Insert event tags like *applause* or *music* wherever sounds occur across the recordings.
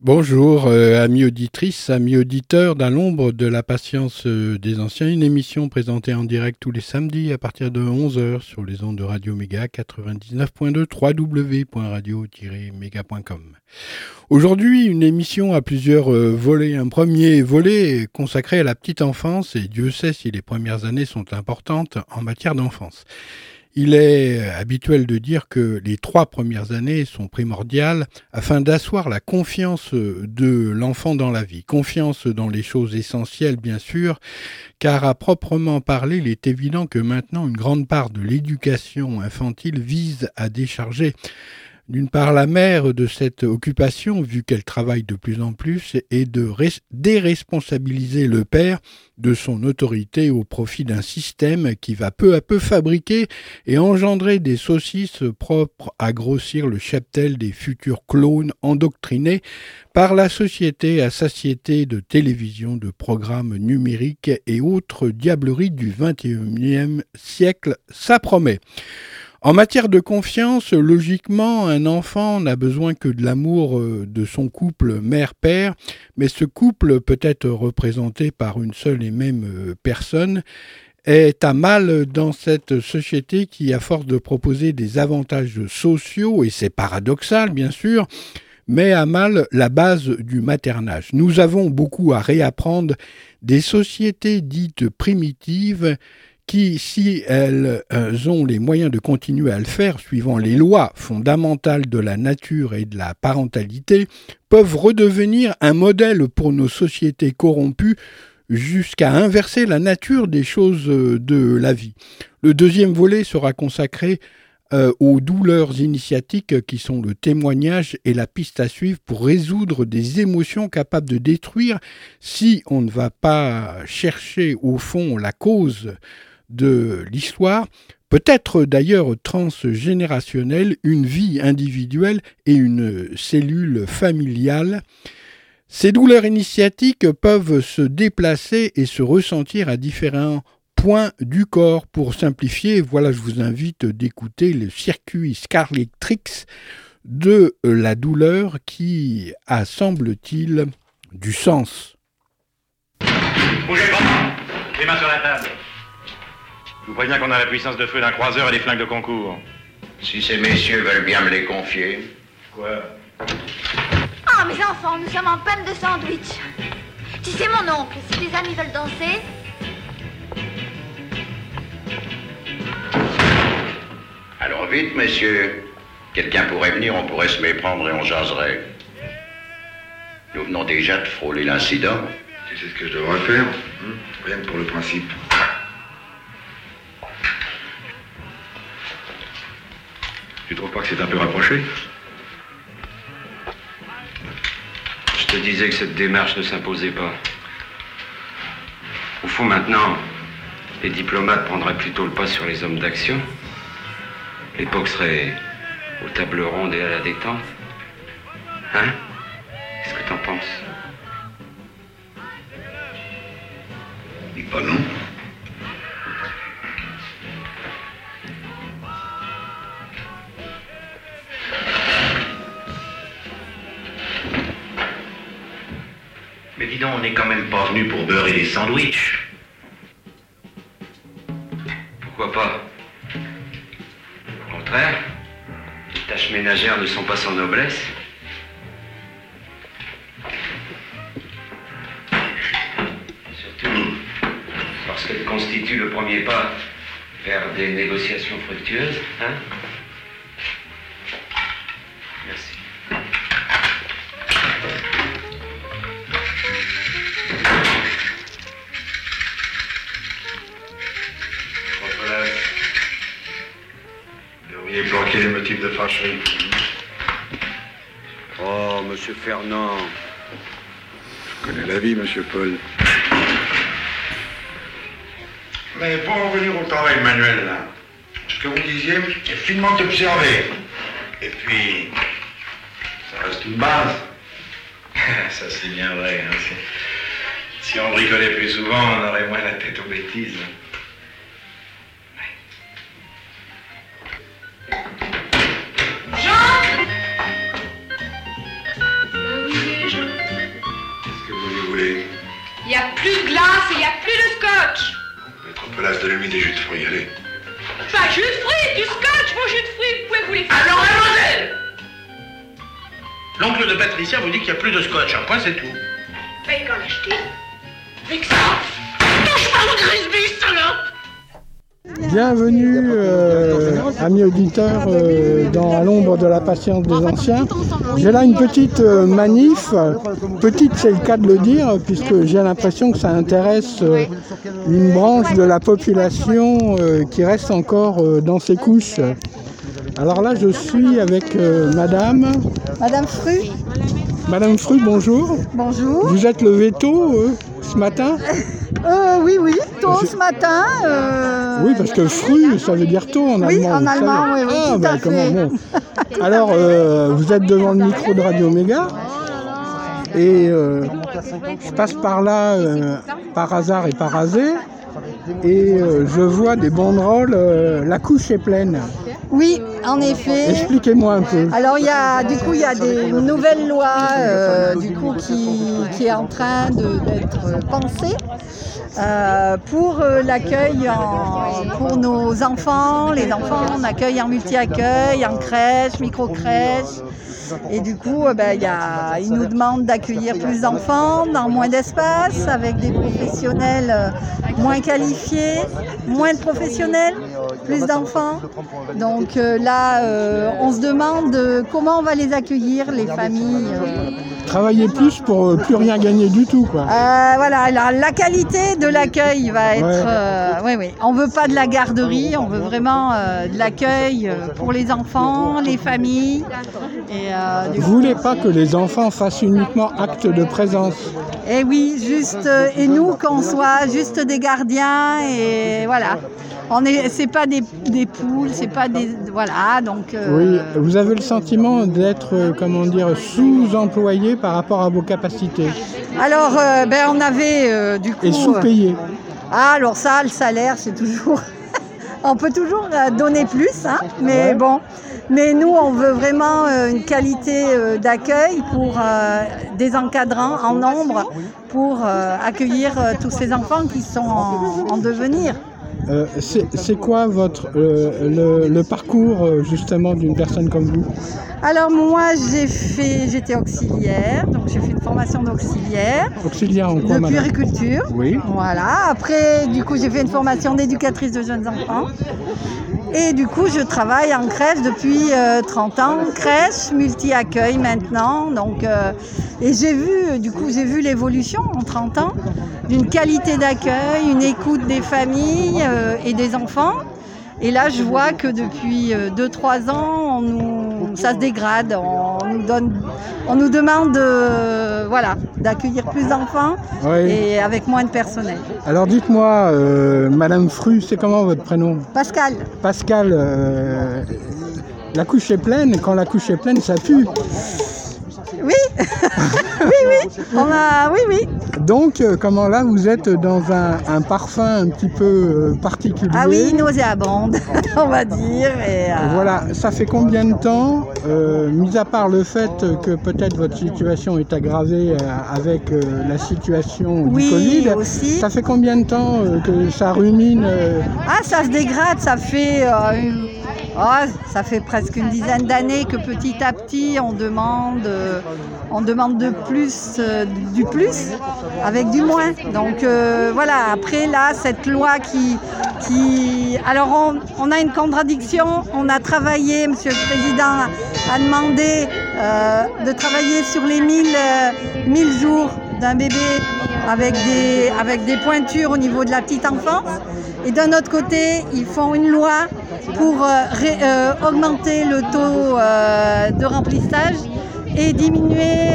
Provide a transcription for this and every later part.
Bonjour, euh, amis auditrices, amis auditeurs d'À l'ombre de la patience euh, des anciens, une émission présentée en direct tous les samedis à partir de 11h sur les ondes de Radio Méga 99.2 www.radio-méga.com. Aujourd'hui, une émission à plusieurs euh, volets. Un premier volet consacré à la petite enfance et Dieu sait si les premières années sont importantes en matière d'enfance. Il est habituel de dire que les trois premières années sont primordiales afin d'asseoir la confiance de l'enfant dans la vie. Confiance dans les choses essentielles, bien sûr, car à proprement parler, il est évident que maintenant une grande part de l'éducation infantile vise à décharger d'une part la mère de cette occupation, vu qu'elle travaille de plus en plus, et de déresponsabiliser le père de son autorité au profit d'un système qui va peu à peu fabriquer et engendrer des saucisses propres à grossir le cheptel des futurs clones endoctrinés par la société à satiété de télévision, de programmes numériques et autres diableries du XXIe siècle, ça promet. En matière de confiance, logiquement, un enfant n'a besoin que de l'amour de son couple mère-père, mais ce couple peut être représenté par une seule et même personne est à mal dans cette société qui, à force de proposer des avantages sociaux, et c'est paradoxal bien sûr, met à mal la base du maternage. Nous avons beaucoup à réapprendre des sociétés dites primitives qui, si elles ont les moyens de continuer à le faire suivant les lois fondamentales de la nature et de la parentalité, peuvent redevenir un modèle pour nos sociétés corrompues jusqu'à inverser la nature des choses de la vie. Le deuxième volet sera consacré euh, aux douleurs initiatiques qui sont le témoignage et la piste à suivre pour résoudre des émotions capables de détruire si on ne va pas chercher au fond la cause de l'histoire, peut-être d'ailleurs transgénérationnelle, une vie individuelle et une cellule familiale. Ces douleurs initiatiques peuvent se déplacer et se ressentir à différents points du corps. Pour simplifier, voilà, je vous invite d'écouter le circuit Scarlet Tricks de la douleur qui a, semble-t-il, du sens. Bougez Les mains sur la table. Je vous préviens qu'on a la puissance de feu d'un croiseur et des flingues de concours. Si ces messieurs veulent bien me les confier. Quoi? Ah, mes enfants, nous sommes en panne de sandwich. Si c'est mon oncle, si les amis veulent danser. Alors vite, messieurs. Quelqu'un pourrait venir, on pourrait se méprendre et on jaserait. Nous venons déjà de frôler l'incident. Tu sais ce que je devrais faire hein? Rien que pour le principe. Tu trouves pas que c'est un peu rapproché Je te disais que cette démarche ne s'imposait pas. Au fond, maintenant, les diplomates prendraient plutôt le pas sur les hommes d'action. L'époque serait aux tables rondes et à la détente. Hein? Qu'est-ce que t'en penses? Dis pas non. Dis donc, on n'est quand même pas venu pour beurrer des sandwichs. Pourquoi pas? Au contraire, les tâches ménagères ne sont pas sans noblesse. Surtout parce qu'elles constituent le premier pas vers des négociations fructueuses. Hein? Monsieur Paul. Mais pour en revenir au travail manuel, là, ce que vous disiez est finement observé. Et puis, ça reste une base. *laughs* Ça, c'est bien vrai. hein. Si- on bricolait plus souvent, on aurait moins la tête aux bêtises. Plus de scotch. Un point, c'est tout. Paye qu'en acheter. Avec ça. Touche pas au Grisby, salope Bienvenue, euh, amis auditeurs, euh, dans À l'ombre de la patience des anciens. J'ai là une petite euh, manif. Petite, c'est le cas de le dire, puisque j'ai l'impression que ça intéresse euh, une branche de la population euh, qui reste encore euh, dans ses couches. Alors là, je suis avec euh, Madame. Madame Fru, Madame Fru, bonjour. bonjour. Vous êtes levé tôt euh, ce matin Euh, oui, oui, tôt ce matin. euh, Oui, parce que Fru, ça veut dire tôt en Oui, allemand. en allemand, oui, oui, Ah, tout bah, à comment fait. bon. Alors, vous êtes devant le micro de Radio Méga. Et je passe par là par hasard et par hasard. Et je vois des banderoles, la couche est pleine. Oui, en effet. Expliquez-moi un peu. Alors il y a du coup il y a des nouvelles lois euh, du coup qui, qui est en train d'être pensée euh, pour euh, l'accueil pour nos enfants, les enfants en accueil en multi-accueil, en crèche, micro-crèche. Et du coup, euh, ben, il y a, ils nous demandent d'accueillir plus d'enfants dans moins d'espace, avec des professionnels euh, moins qualifiés, moins de professionnels, plus d'enfants. Donc euh, là, euh, on se demande euh, comment on va les accueillir, les familles. euh. Travailler plus pour euh, plus rien gagner du tout, quoi. Euh, voilà, la, la qualité de l'accueil va être. Ouais. euh, oui, oui. On veut pas de la garderie, on veut vraiment euh, de l'accueil euh, pour les enfants, les familles. Et, euh, Vous voulez pas que les enfants fassent uniquement acte de présence? Et oui, juste euh, et nous qu'on soit juste des gardiens et voilà. On est, c'est pas des, des poules, c'est pas des voilà donc. euh, Oui, vous avez le sentiment d'être, euh, comment dire, sous-employé par rapport à vos capacités Alors euh, ben on avait euh, du coup. et sous-payé. Ah alors ça, le salaire, c'est toujours. *laughs* on peut toujours donner plus, hein, mais Ouais. bon. Mais nous, on veut vraiment une qualité d'accueil pour euh, des encadrants en nombre pour euh, accueillir tous ces enfants qui sont en, en devenir. Euh, c'est quoi votre euh, le, le parcours euh, justement d'une personne comme vous? Alors moi, j'ai fait, j'étais auxiliaire, donc j'ai fait une formation d'auxiliaire Auxiliaire en de quoi, madame? puériculture. Oui. Voilà. Après, du coup, j'ai fait une formation d'éducatrice de jeunes enfants. Et du coup, je travaille en crèche depuis euh, 30 ans, crèche, multi-accueil maintenant. Donc, euh, et j'ai vu, du coup, j'ai vu l'évolution en 30 ans d'une qualité d'accueil, une écoute des familles euh, et des enfants. Et là, je vois que depuis 2-3 ans, on nous, ça se dégrade. Donne, on nous demande de, voilà, d'accueillir plus d'enfants Oui. et avec moins de personnel. Alors dites-moi, euh, Madame Fru, c'est comment votre prénom? Pascal, Pascal, euh, la couche est pleine, et quand la couche est pleine, ça pue. Oui, *laughs* oui, oui, on a, oui, oui. Donc, euh, comment là, vous êtes dans un, parfum un petit peu euh, particulier. Ah oui, nauséabonde, *laughs* on va dire. Et, Voilà, ça fait combien de temps, mis à part le fait que peut-être votre situation est aggravée avec la situation du Covid, aussi. ça fait combien de temps que ça rumine Ah, ça se dégrade, ça fait ah, ça fait presque une dizaine d'années que petit à petit on demande, euh, de plus, euh, du plus avec du moins. Donc euh, voilà, après là, cette loi qui. Alors on, a une contradiction, on a travaillé, Monsieur le Président a demandé de travailler sur les 1000, 1000 jours d'un bébé avec des pointures au niveau de la petite enfance. Et d'un autre côté, ils font une loi pour euh, euh, augmenter le taux euh, de remplissage et diminuer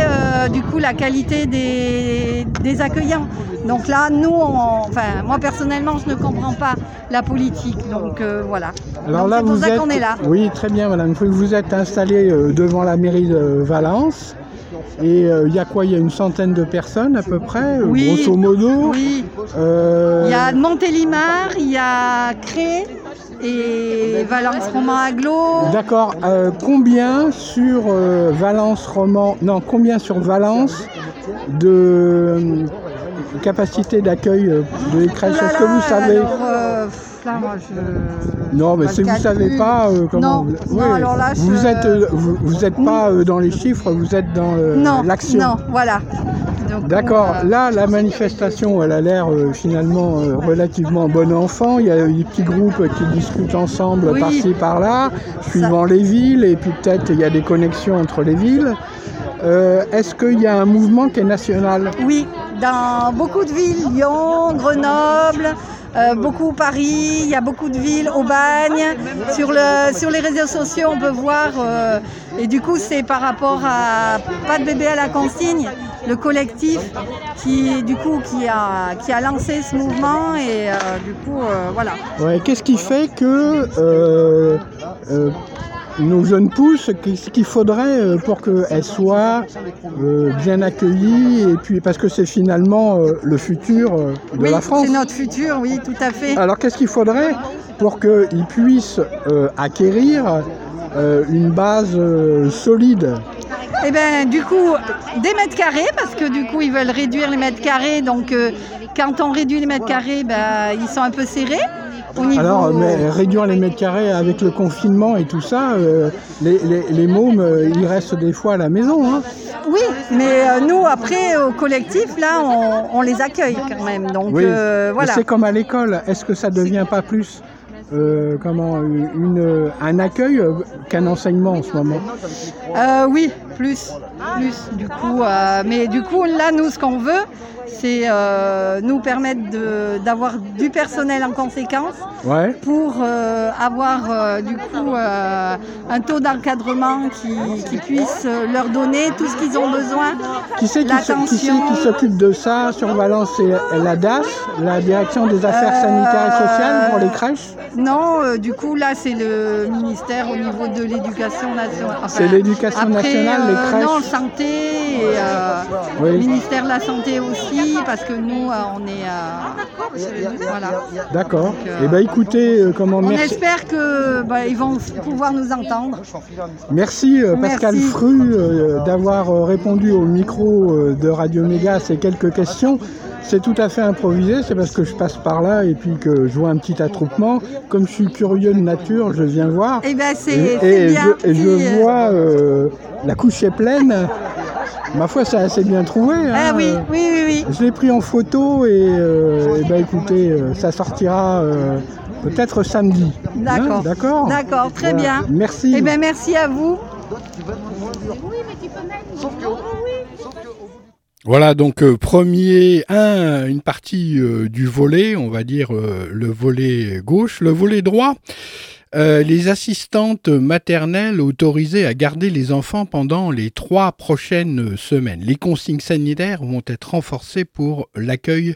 du coup la qualité des, accueillants. Donc là, nous, enfin, moi personnellement, je ne comprends pas la politique. Donc voilà. Alors là, c'est pour ça qu'on est là. Oui, très bien, madame. Vous êtes installé devant la mairie de Valence. Et il y a quoi? Il y a une centaine de personnes à peu près, grosso modo? Oui. Il y a Montélimar, il y a Cré, et Valence Roman Aglo. D'accord. Euh, combien sur euh, Valence Roman Non, combien sur Valence de euh, capacité d'accueil de crèches Est-ce que vous savez? Non, mais si vous ne savez pas comment. vous... alors là, vous êtes, vous, êtes pas dans les chiffres, vous êtes dans l'action. Non, voilà. D'accord. Là, la manifestation, elle a l'air euh, finalement euh, relativement bon enfant. Il y a des petits groupes qui discutent ensemble par-ci par-là, suivant les villes, et puis peut-être il y a des connexions entre les villes. Euh, est-ce qu'il y a un mouvement qui est national? Oui, dans beaucoup de villes, Lyon, Grenoble, euh, beaucoup Paris, il y a beaucoup de villes, Aubagne. Sur, le, sur les réseaux sociaux, on peut voir, euh, et du coup, c'est par rapport à Pas de bébé à la consigne, le collectif qui, du coup, qui a, qui a lancé ce mouvement, et euh, du coup, voilà. Ouais, Qu'est-ce qui fait que nos jeunes pousses, ce qu'il faudrait euh, pour qu'elles soient euh, bien accueillies, et puis parce que c'est finalement euh, le futur de la France. C'est notre futur, oui, tout à fait. Alors qu'est-ce qu'il faudrait pour qu'ils puissent acquérir une base solide? Eh bien, du coup, des mètres carrés, parce que du coup, ils veulent réduire les mètres carrés. Donc, quand on réduit les mètres carrés, ben, ils sont un peu serrés. Alors, mais réduire les mètres carrés avec le confinement et tout ça, euh, les, les, mômes, euh, ils restent des fois à la maison. Hein. Oui, mais euh, nous, après, au collectif, là, on, les accueille quand même. Donc, voilà. C'est comme à l'école. Est-ce que ça ne devient pas plus comment, une, un accueil qu'un enseignement en ce moment? Oui, plus. Plus, du coup. mais du coup, là, nous, ce qu'on veut, c'est euh, nous permettre d'avoir du personnel en conséquence pour euh, avoir euh, du coup un taux d'encadrement qui, puisse leur donner tout ce qu'ils ont besoin. Qui c'est qui s'occupe de ça sur Valence C'est la DAS, la Direction des Affaires sanitaires et sociales pour les crèches? Non, du coup là c'est le ministère au niveau de l'éducation nationale. c'est l'éducation nationale, les crèches. Non, santé et le ministère de la santé aussi parce que nous, euh, on est. Euh, voilà. D'accord. Et eh bien, écoutez, euh, comment. On espère qu'ils bah, vont pouvoir nous entendre. Merci, Pascal Fru d'avoir répondu au micro de Radio Méga à ces quelques questions. C'est tout à fait improvisé, c'est parce que je passe par là et puis que je vois un petit attroupement. Comme je suis curieux de nature, je viens voir. Eh ben, et, et, je, et je, vois la couche est pleine. Ma foi, c'est assez bien trouvé. Hein. Ah oui, oui, oui, oui. Je l'ai pris en photo et, euh, bah, écoutez, euh, ça sortira euh, peut-être samedi. D'accord. Hein, d'accord. D'accord, très bien. Merci. Eh bien, merci à vous. Voilà donc premier un une partie du volet, on va dire le volet gauche, le volet droit. Euh, les assistantes maternelles autorisées à garder les enfants pendant les trois prochaines semaines. Les consignes sanitaires vont être renforcées pour l'accueil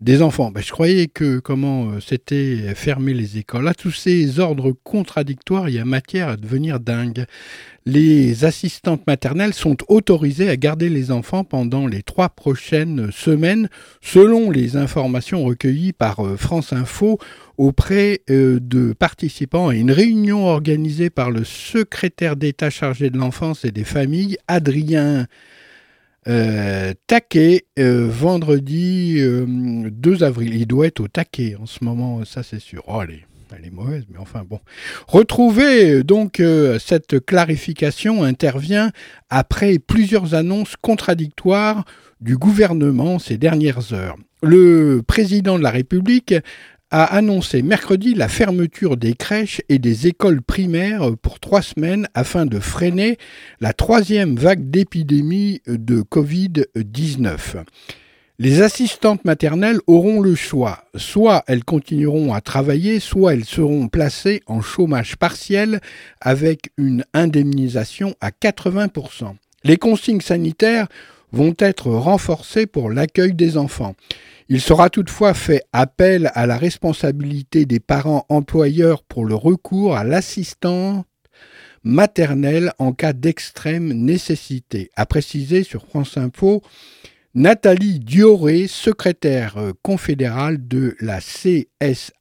des enfants. Ben, je croyais que comment euh, c'était fermer les écoles. Là, tous ces ordres contradictoires, il y a matière à devenir dingue les assistantes maternelles sont autorisées à garder les enfants pendant les trois prochaines semaines, selon les informations recueillies par euh, France Info auprès euh, de participants à une réunion organisée par le secrétaire d'État chargé de l'enfance et des familles, Adrien euh, taquet vendredi 2 avril. Il doit être au taquet en ce moment, ça c'est sûr. Oh, allez elle est mauvaise, mais enfin bon. Retrouver donc euh, cette clarification intervient après plusieurs annonces contradictoires du gouvernement ces dernières heures. Le président de la République a annoncé mercredi la fermeture des crèches et des écoles primaires pour trois semaines afin de freiner la troisième vague d'épidémie de Covid-19. Les assistantes maternelles auront le choix. Soit elles continueront à travailler, soit elles seront placées en chômage partiel avec une indemnisation à 80%. Les consignes sanitaires vont être renforcées pour l'accueil des enfants. Il sera toutefois fait appel à la responsabilité des parents employeurs pour le recours à l'assistante maternelle en cas d'extrême nécessité, a précisé sur France Info Nathalie Dioré, secrétaire euh, confédérale de la CSAFAM,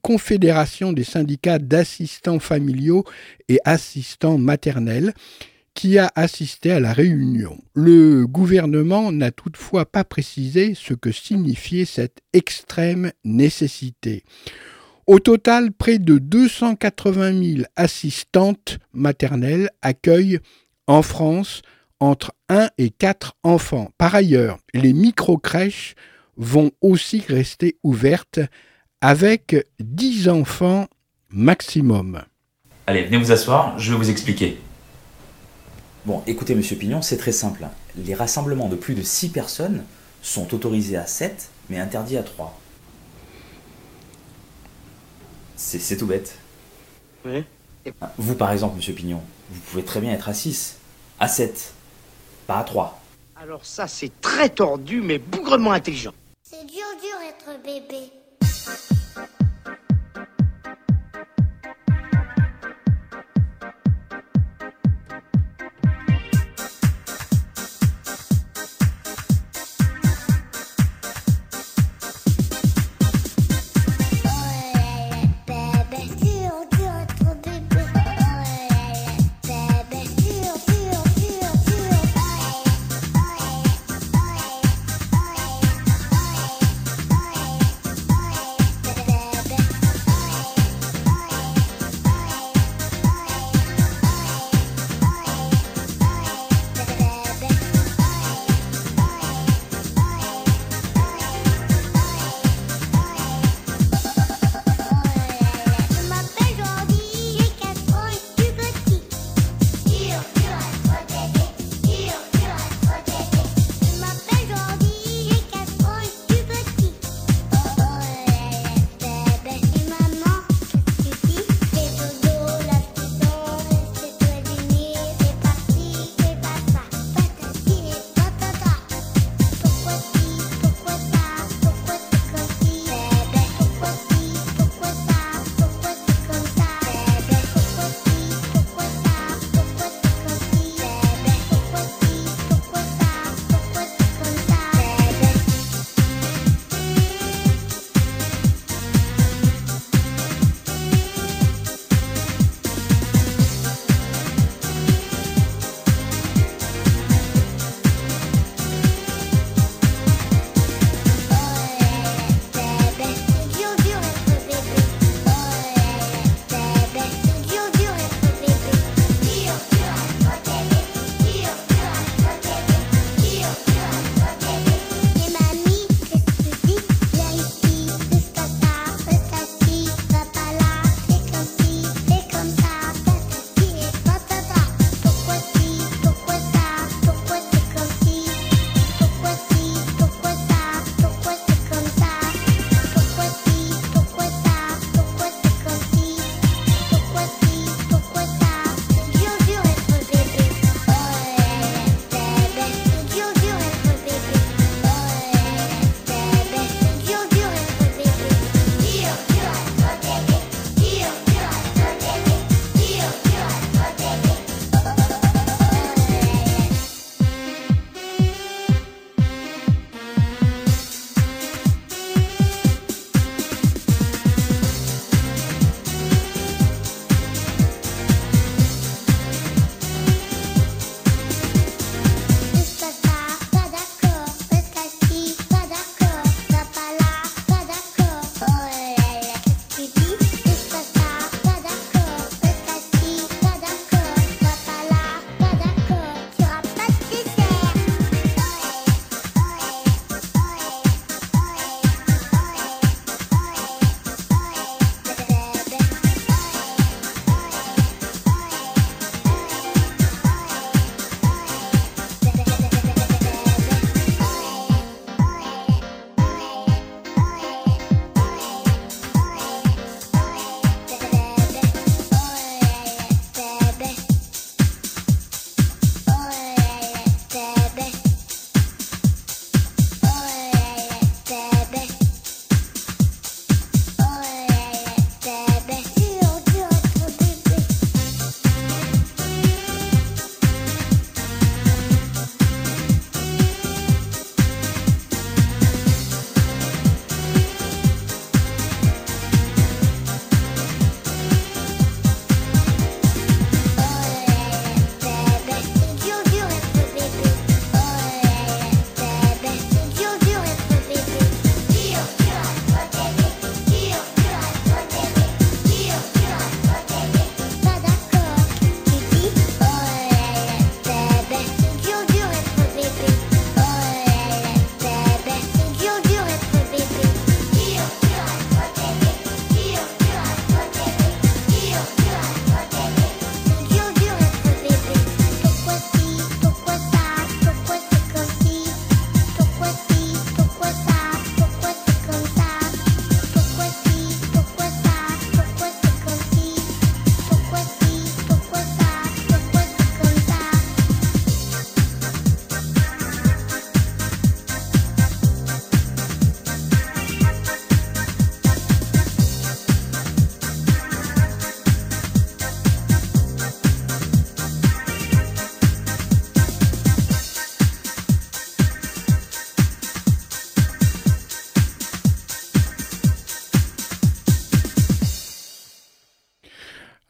Confédération des syndicats d'assistants familiaux et assistants maternels, qui a assisté à la réunion. Le gouvernement n'a toutefois pas précisé ce que signifiait cette extrême nécessité. Au total, près de 280 000 assistantes maternelles accueillent en France entre 1 et 4 enfants. Par ailleurs, les micro-crèches vont aussi rester ouvertes avec 10 enfants maximum. Allez, venez vous asseoir, je vais vous expliquer. Bon, écoutez, monsieur Pignon, c'est très simple. Les rassemblements de plus de 6 personnes sont autorisés à 7, mais interdits à 3. C'est tout bête. Oui. Vous, par exemple, monsieur Pignon, vous pouvez très bien être à 6, à 7, pas à trois. Alors ça, c'est très tordu, mais bougrement intelligent. C'est dur, dur être bébé.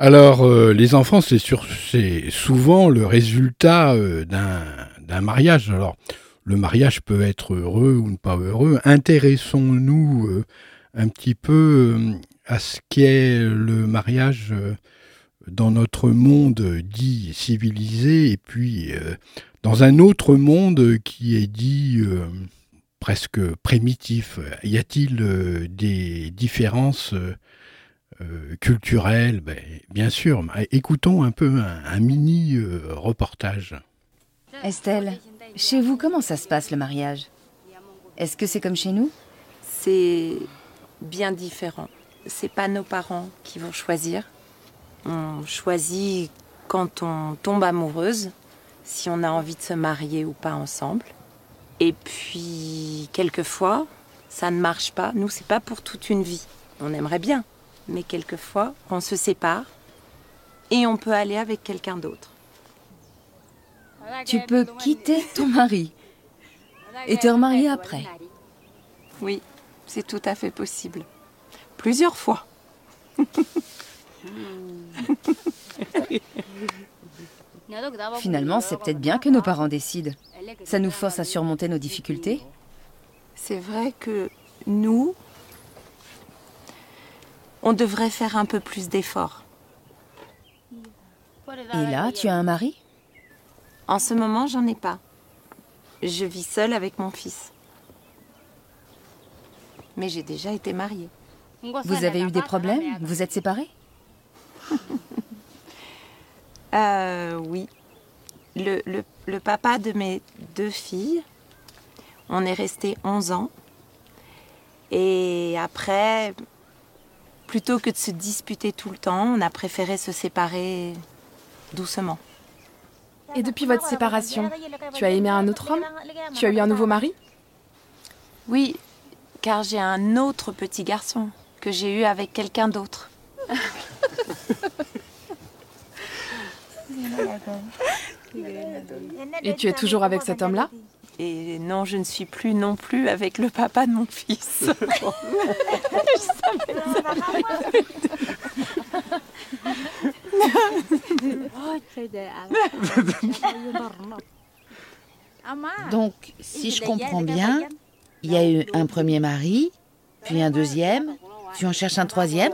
Alors, euh, les enfants, c'est souvent le résultat euh, d'un mariage. Alors, le mariage peut être heureux ou pas heureux. Intéressons-nous euh, un petit peu à ce qu'est le mariage dans notre monde dit civilisé et puis dans un autre monde qui est dit presque primitif. Y a-t-il des différences euh, culturel, ben, bien sûr. Écoutons un peu un, mini euh, reportage. Estelle, chez vous, comment ça se passe le mariage? Est-ce que c'est comme chez nous? C'est bien différent. C'est pas nos parents qui vont choisir. On choisit quand on tombe amoureuse, si on a envie de se marier ou pas ensemble. Et puis, quelquefois, ça ne marche pas. Nous, c'est pas pour toute une vie. On aimerait bien, mais quelquefois, on se sépare et on peut aller avec quelqu'un d'autre. Tu peux quitter ton mari et te remarier après. Oui, c'est tout à fait possible. Plusieurs fois. *laughs* Finalement, c'est peut-être bien que nos parents décident. Ça nous force à surmonter nos difficultés. C'est vrai que nous, on devrait faire un peu plus d'efforts. Et là, tu as un mari? En ce moment, j'en ai pas. Je vis seule avec mon fils. Mais j'ai déjà été mariée. Vous avez eu des problèmes? Vous êtes séparés *laughs* euh, Oui. Le, le, papa de mes deux filles, on est resté 11 ans. Et après, Plutôt que de se disputer tout le temps, on a préféré se séparer doucement. Et depuis votre séparation, tu as aimé un autre homme? Tu as eu un nouveau mari? Oui, car j'ai un autre petit garçon que j'ai eu avec quelqu'un d'autre. *laughs* Et tu es toujours avec cet homme-là? Et non, je ne suis plus non plus avec le papa de mon fils. *laughs* Donc, si je comprends bien, il y a eu un premier mari, puis un deuxième, puis on cherche un troisième.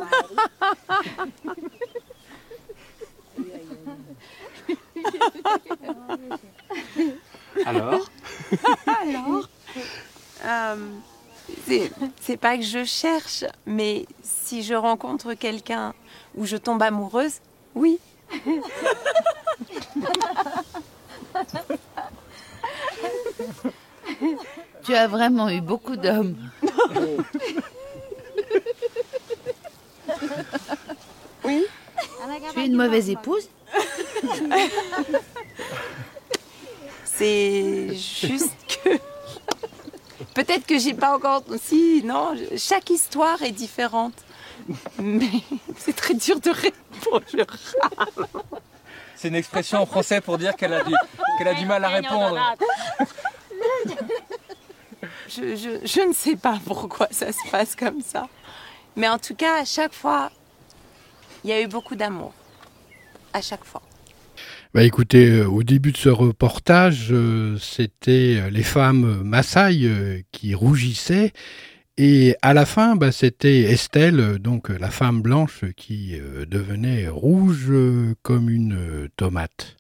Alors? Alors euh, C'est pas que je cherche, mais si je rencontre quelqu'un où je tombe amoureuse, oui. tu as vraiment eu beaucoup d'hommes. Oui. Tu es une mauvaise épouse *laughs* C'est juste que. Peut-être que j'ai pas encore. Si, non, chaque histoire est différente. Mais c'est très dur de répondre. C'est une expression en français pour dire qu'elle a, du, a du mal à répondre. Je, je ne sais pas pourquoi ça se passe comme ça. Mais en tout cas, à chaque fois, il y a eu beaucoup d'amour. À chaque fois. Bah écoutez, euh, au début de ce reportage, euh, c'était euh, les femmes Maasai qui rougissaient. Et à la fin, bah, c'était Estelle, donc la femme blanche, qui devenait rouge comme une tomate.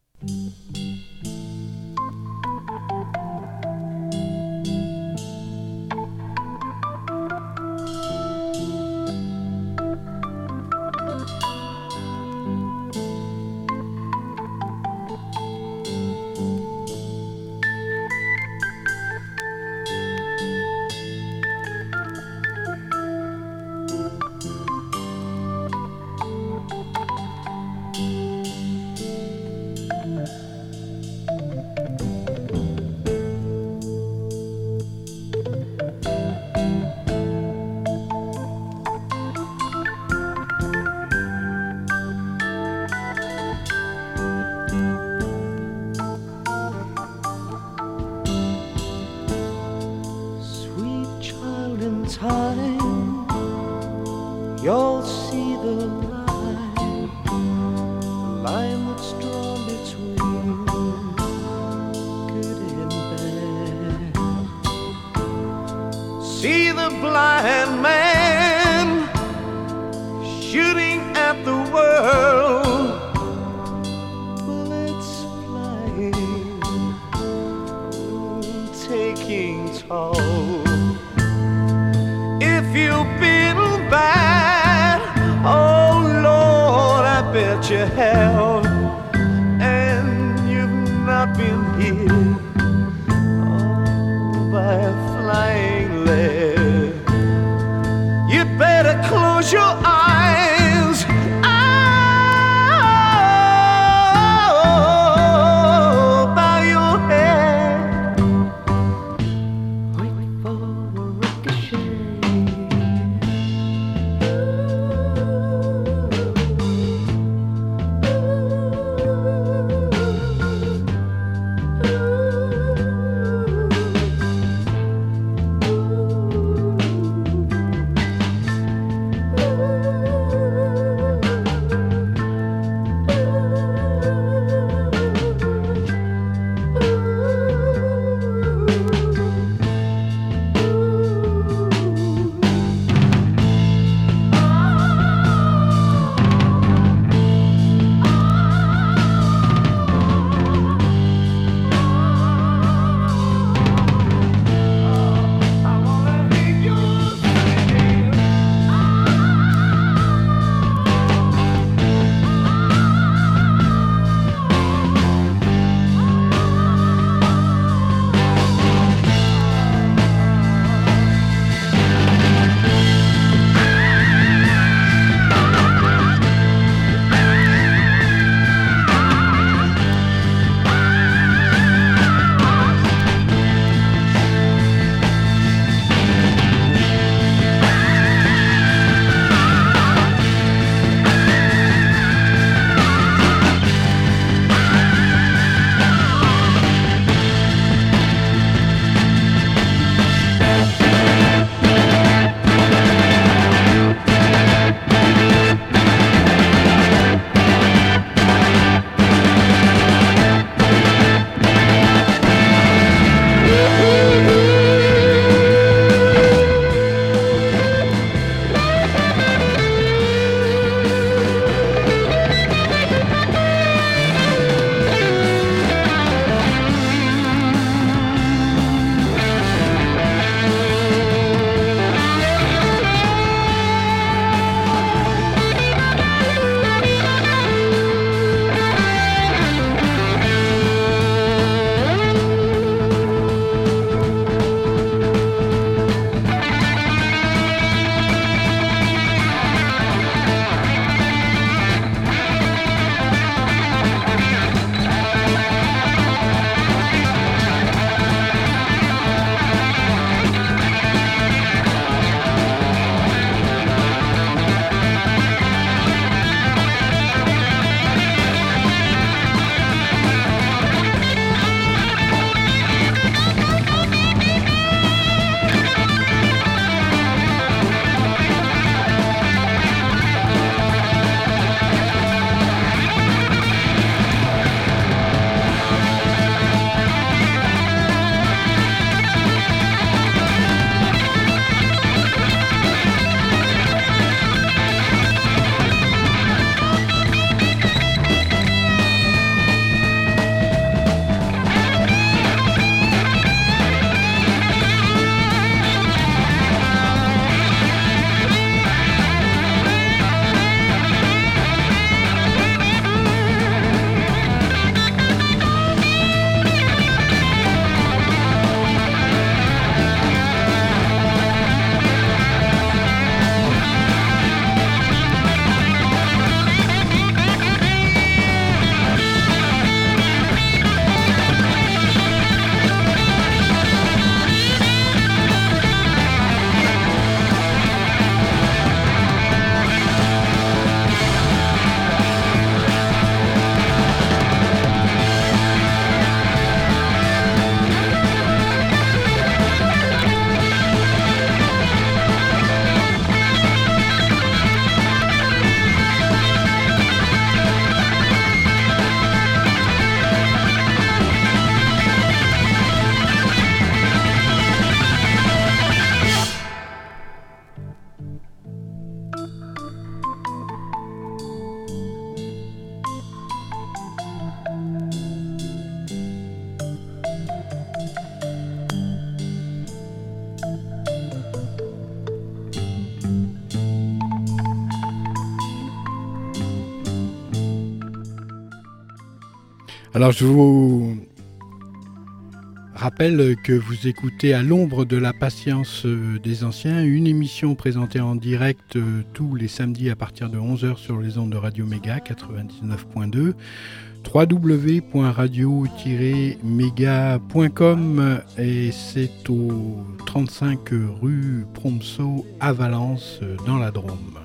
Alors je vous rappelle que vous écoutez à l'ombre de la patience euh, des anciens, une émission présentée en direct euh, tous les samedis à partir de 11h sur les ondes de Radio Méga 99.2 www.radio-méga.com et c'est au 35 rue Promso à Valence dans la Drôme.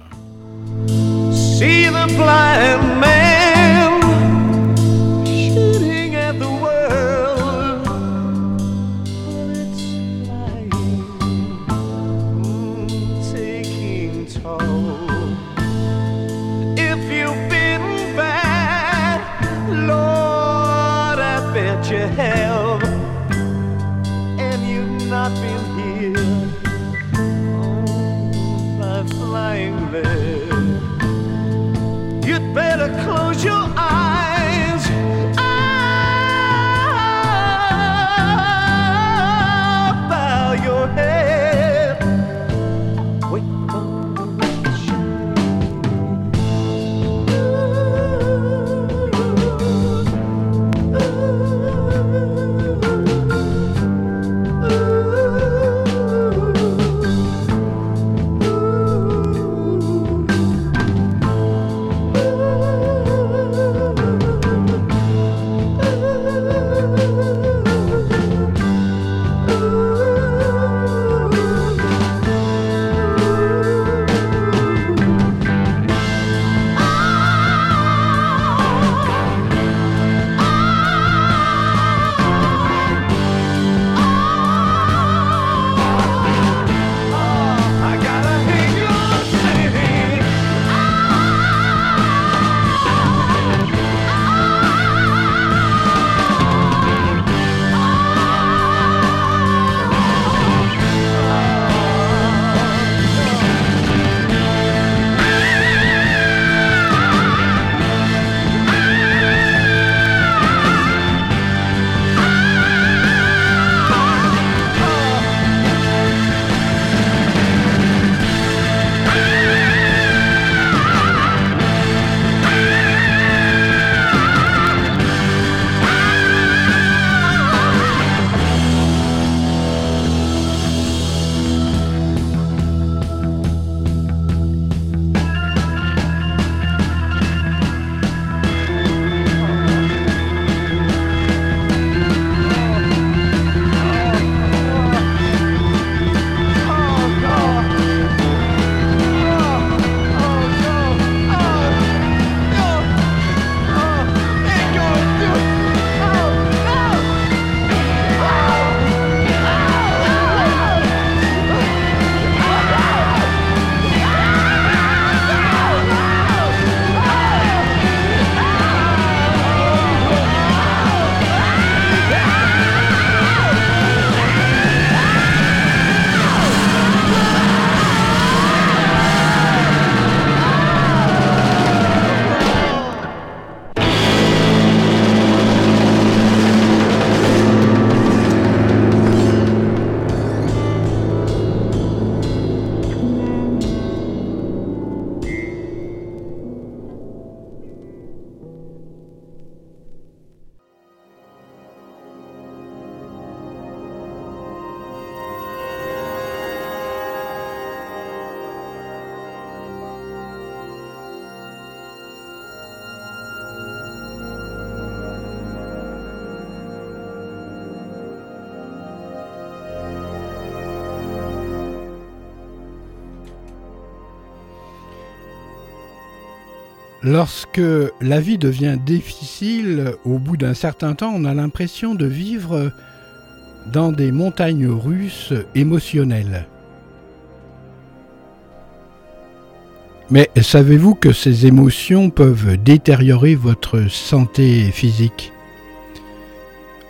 Lorsque la vie devient difficile, au bout d'un certain temps, on a l'impression de vivre dans des montagnes russes émotionnelles. Mais savez-vous que ces émotions peuvent détériorer votre santé physique?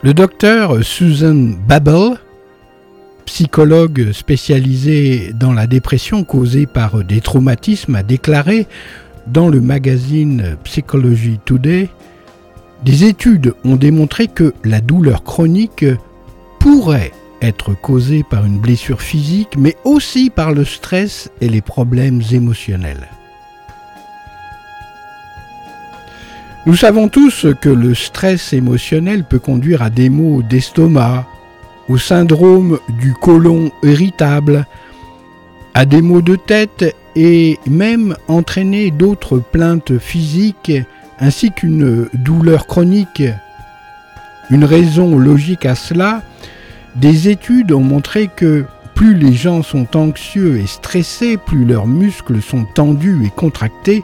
Le docteur Susan Babel, psychologue spécialisée dans la dépression causée par des traumatismes, a déclaré dans le magazine Psychology Today, des études ont démontré que la douleur chronique pourrait être causée par une blessure physique, mais aussi par le stress et les problèmes émotionnels. Nous savons tous que le stress émotionnel peut conduire à des maux d'estomac, au syndrome du côlon irritable, à des maux de tête et même entraîner d'autres plaintes physiques ainsi qu'une douleur chronique. Une raison logique à cela, des études ont montré que plus les gens sont anxieux et stressés, plus leurs muscles sont tendus et contractés,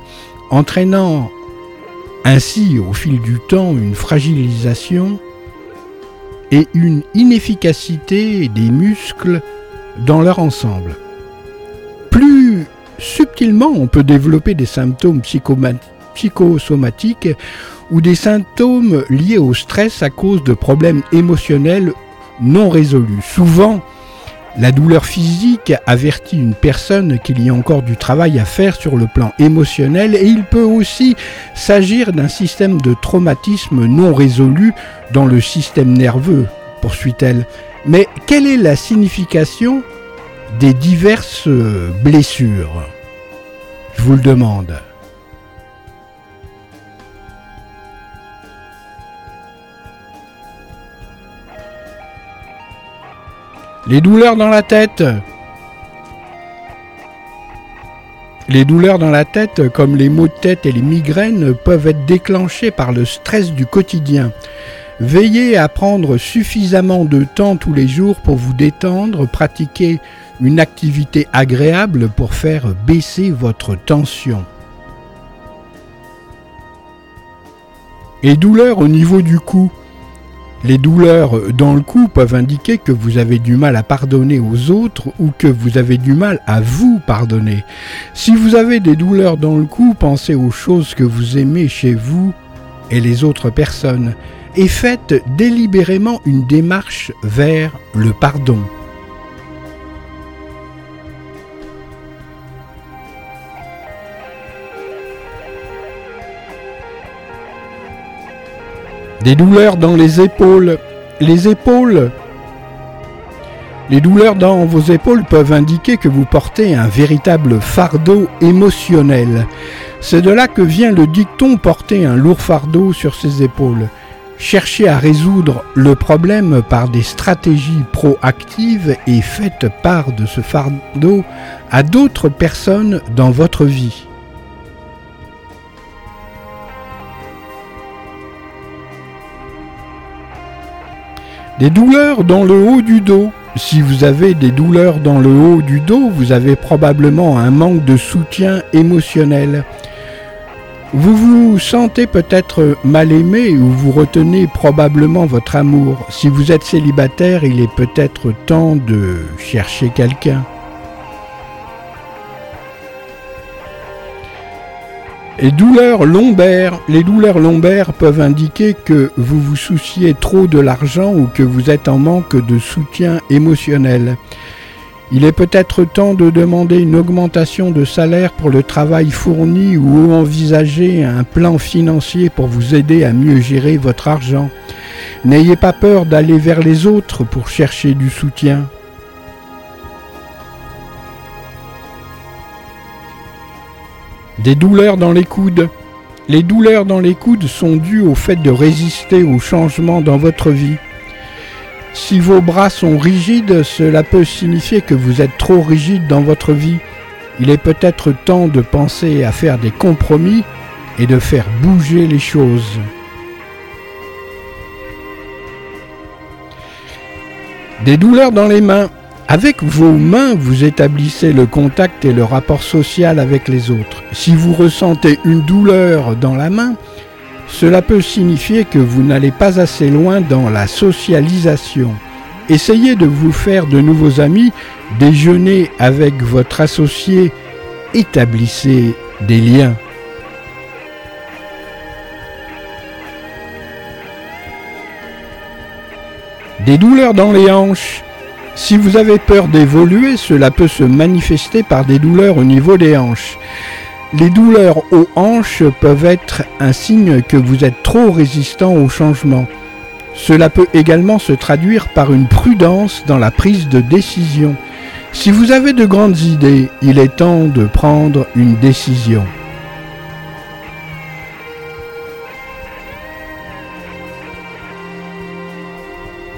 entraînant ainsi au fil du temps une fragilisation et une inefficacité des muscles dans leur ensemble. Plus subtilement, on peut développer des symptômes psychosomatiques ou des symptômes liés au stress à cause de problèmes émotionnels non résolus. Souvent, la douleur physique avertit une personne qu'il y a encore du travail à faire sur le plan émotionnel et il peut aussi s'agir d'un système de traumatisme non résolu dans le système nerveux, poursuit-elle. Mais quelle est la signification des diverses blessures Je vous le demande. Les douleurs dans la tête. Les douleurs dans la tête, comme les maux de tête et les migraines, peuvent être déclenchées par le stress du quotidien. Veillez à prendre suffisamment de temps tous les jours pour vous détendre, pratiquer une activité agréable pour faire baisser votre tension. Et douleurs au niveau du cou. Les douleurs dans le cou peuvent indiquer que vous avez du mal à pardonner aux autres ou que vous avez du mal à vous pardonner. Si vous avez des douleurs dans le cou, pensez aux choses que vous aimez chez vous et les autres personnes et faites délibérément une démarche vers le pardon. Des douleurs dans les épaules. Les épaules. Les douleurs dans vos épaules peuvent indiquer que vous portez un véritable fardeau émotionnel. C'est de là que vient le dicton porter un lourd fardeau sur ses épaules. Cherchez à résoudre le problème par des stratégies proactives et faites part de ce fardeau à d'autres personnes dans votre vie. Des douleurs dans le haut du dos. Si vous avez des douleurs dans le haut du dos, vous avez probablement un manque de soutien émotionnel. Vous vous sentez peut-être mal aimé ou vous retenez probablement votre amour. Si vous êtes célibataire, il est peut-être temps de chercher quelqu'un. Et douleurs lombaires. Les douleurs lombaires peuvent indiquer que vous vous souciez trop de l'argent ou que vous êtes en manque de soutien émotionnel. Il est peut-être temps de demander une augmentation de salaire pour le travail fourni ou envisager un plan financier pour vous aider à mieux gérer votre argent. N'ayez pas peur d'aller vers les autres pour chercher du soutien. Des douleurs dans les coudes. Les douleurs dans les coudes sont dues au fait de résister aux changements dans votre vie. Si vos bras sont rigides, cela peut signifier que vous êtes trop rigide dans votre vie. Il est peut-être temps de penser à faire des compromis et de faire bouger les choses. Des douleurs dans les mains. Avec vos mains, vous établissez le contact et le rapport social avec les autres. Si vous ressentez une douleur dans la main, cela peut signifier que vous n'allez pas assez loin dans la socialisation. Essayez de vous faire de nouveaux amis, déjeunez avec votre associé, établissez des liens. Des douleurs dans les hanches. Si vous avez peur d'évoluer, cela peut se manifester par des douleurs au niveau des hanches. Les douleurs aux hanches peuvent être un signe que vous êtes trop résistant au changement. Cela peut également se traduire par une prudence dans la prise de décision. Si vous avez de grandes idées, il est temps de prendre une décision.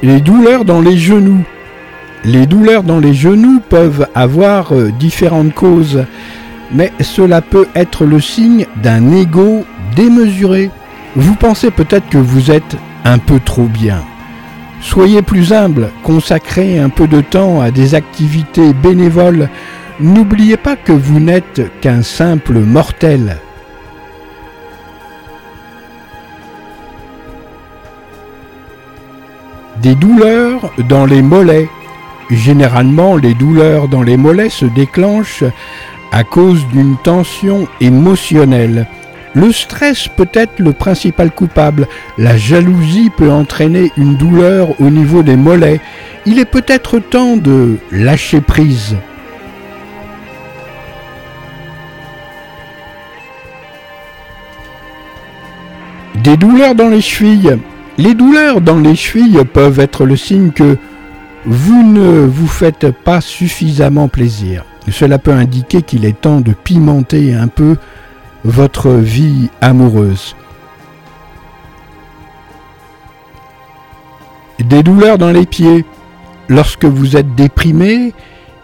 Les douleurs dans les genoux. Les douleurs dans les genoux peuvent avoir euh, différentes causes, mais cela peut être le signe d'un ego démesuré. Vous pensez peut-être que vous êtes un peu trop bien. Soyez plus humble, consacrez un peu de temps à des activités bénévoles. N'oubliez pas que vous n'êtes qu'un simple mortel. Des douleurs dans les mollets. Généralement, les douleurs dans les mollets se déclenchent à cause d'une tension émotionnelle. Le stress peut être le principal coupable. La jalousie peut entraîner une douleur au niveau des mollets. Il est peut-être temps de lâcher prise. Des douleurs dans les chevilles. Les douleurs dans les chevilles peuvent être le signe que vous ne vous faites pas suffisamment plaisir. Cela peut indiquer qu'il est temps de pimenter un peu votre vie amoureuse. Des douleurs dans les pieds. Lorsque vous êtes déprimé,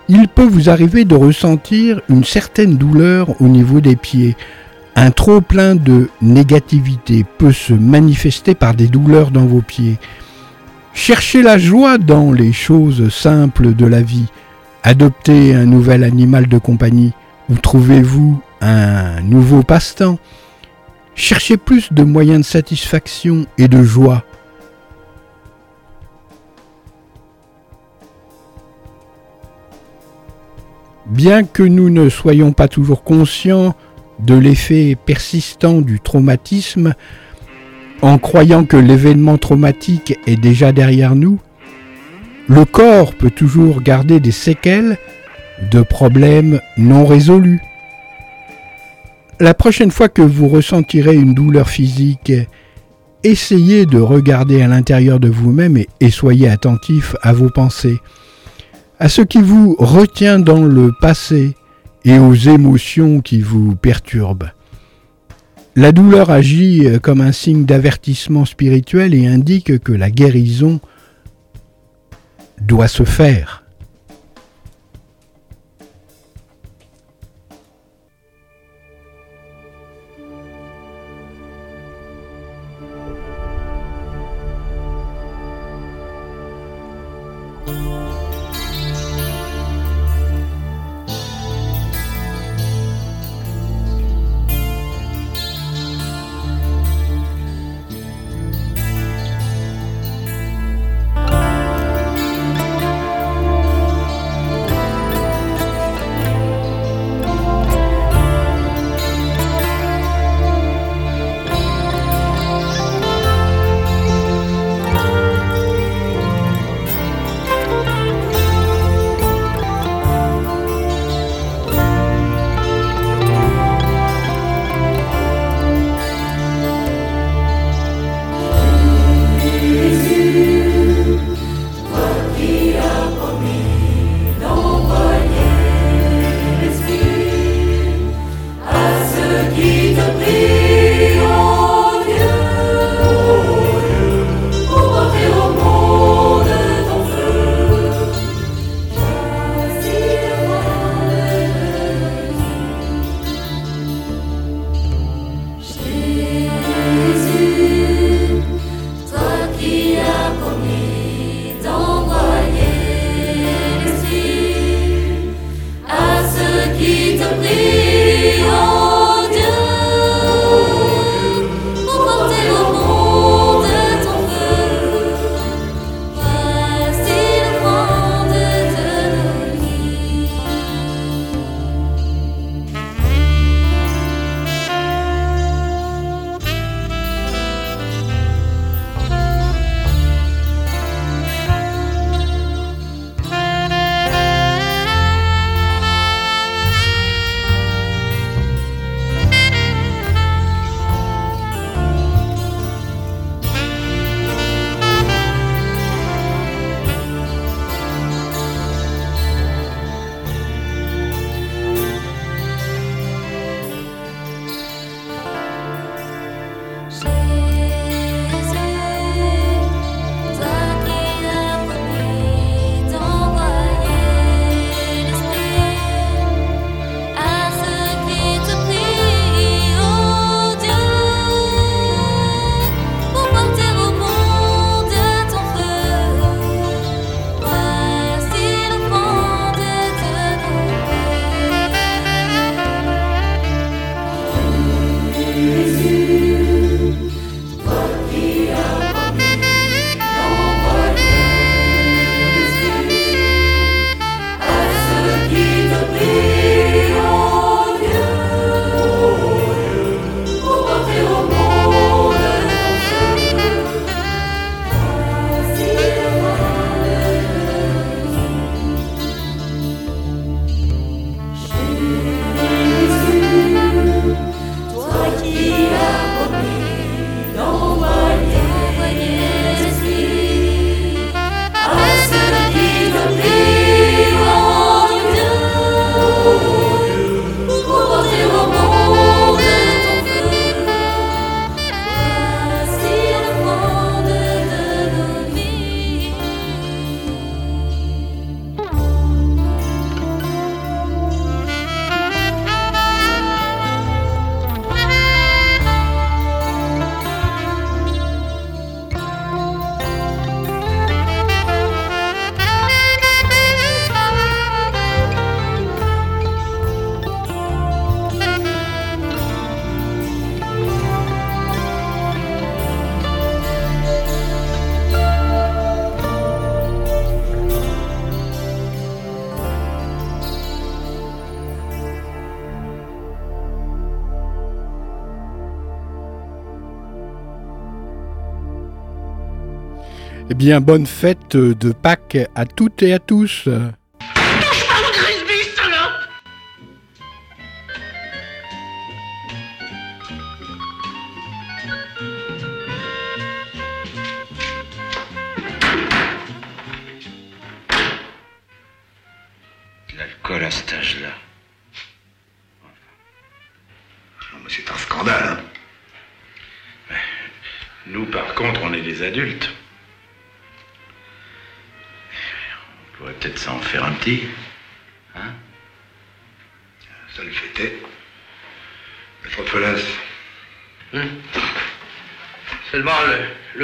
il peut vous arriver de ressentir une certaine douleur au niveau des pieds. Un trop plein de négativité peut se manifester par des douleurs dans vos pieds. Cherchez la joie dans les choses simples de la vie. Adoptez un nouvel animal de compagnie ou trouvez-vous un nouveau passe-temps? Cherchez plus de moyens de satisfaction et de joie. Bien que nous ne soyons pas toujours conscients de l'effet persistant du traumatisme, en croyant que l'événement traumatique est déjà derrière nous, le corps peut toujours garder des séquelles de problèmes non résolus. La prochaine fois que vous ressentirez une douleur physique, essayez de regarder à l'intérieur de vous-même et, soyez attentif à vos pensées, à ce qui vous retient dans le passé et aux émotions qui vous perturbent. La douleur agit comme un signe d'avertissement spirituel et indique que la guérison doit se faire. Bien, bonne fête de Pâques à toutes et à tous.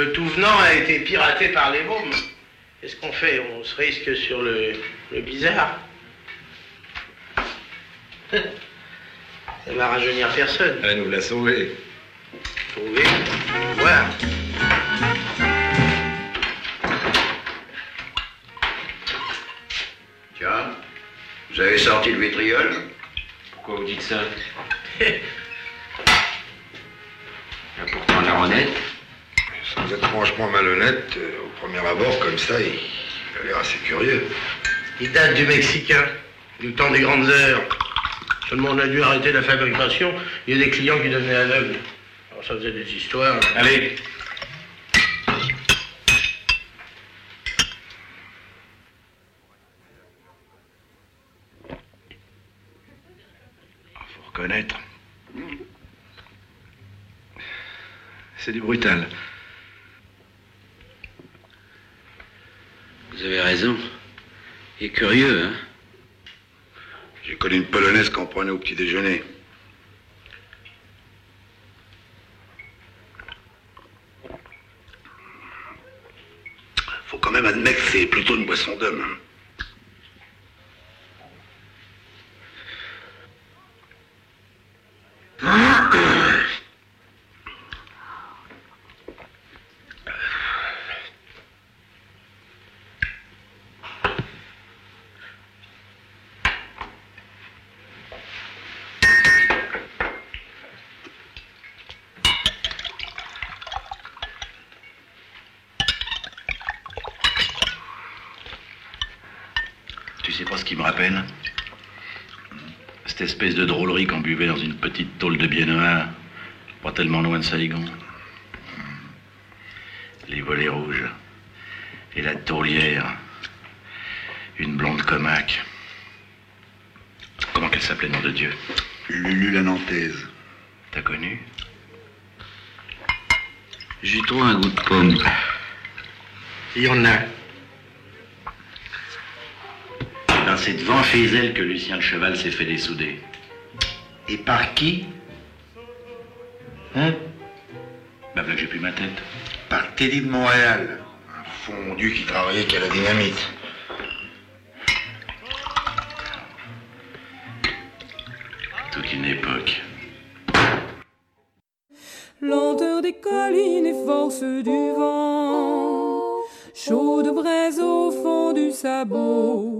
Le, tout venant a été piraté par les mômes. Qu'est-ce qu'on fait? On se risque sur le, le bizarre *laughs* Ça va rajeunir personne. Elle nous l'a sauvé. Trouver, voir. Tiens, vous avez sorti le vitriol? Pourquoi vous dites ça? Il y a pourtant l'air honnête. Sans être franchement malhonnête, euh, au premier abord, comme ça, il, il a l'air assez curieux. Il date du Mexicain, du temps des grandes heures. Seulement, on a dû arrêter la fabrication. Il y a des clients qui devenaient aveugles. Alors, ça faisait des histoires. Allez. Faut reconnaître. C'est du brutal. Vous avez raison. Il est curieux, hein J'ai connu une polonaise qu'on prenait au petit déjeuner. Faut quand même admettre que c'est plutôt une boisson d'homme. hein. *coughs* *coughs* Tu sais pas ce qui me rappelle Cette espèce de drôlerie qu'on buvait dans une petite tôle de biennois, pas tellement loin de Saigon. Les volets rouges. Et la tourlière. Une blonde comaque. Comment qu'elle s'appelait, nom de Dieu? Lulu la Nantaise. T'as connu? J'ai trop un goût de pomme. Il y en a. Ben, c'est devant chez elle que Lucien le Cheval s'est fait dessouder. Et par qui Hein Ben voilà que j'ai plus ma tête. Par Teddy de Montréal. Un fondu qui travaillait qu'à la dynamite. Toute une époque. lenteur des collines et force du vent, chaude braise au fond du sabot,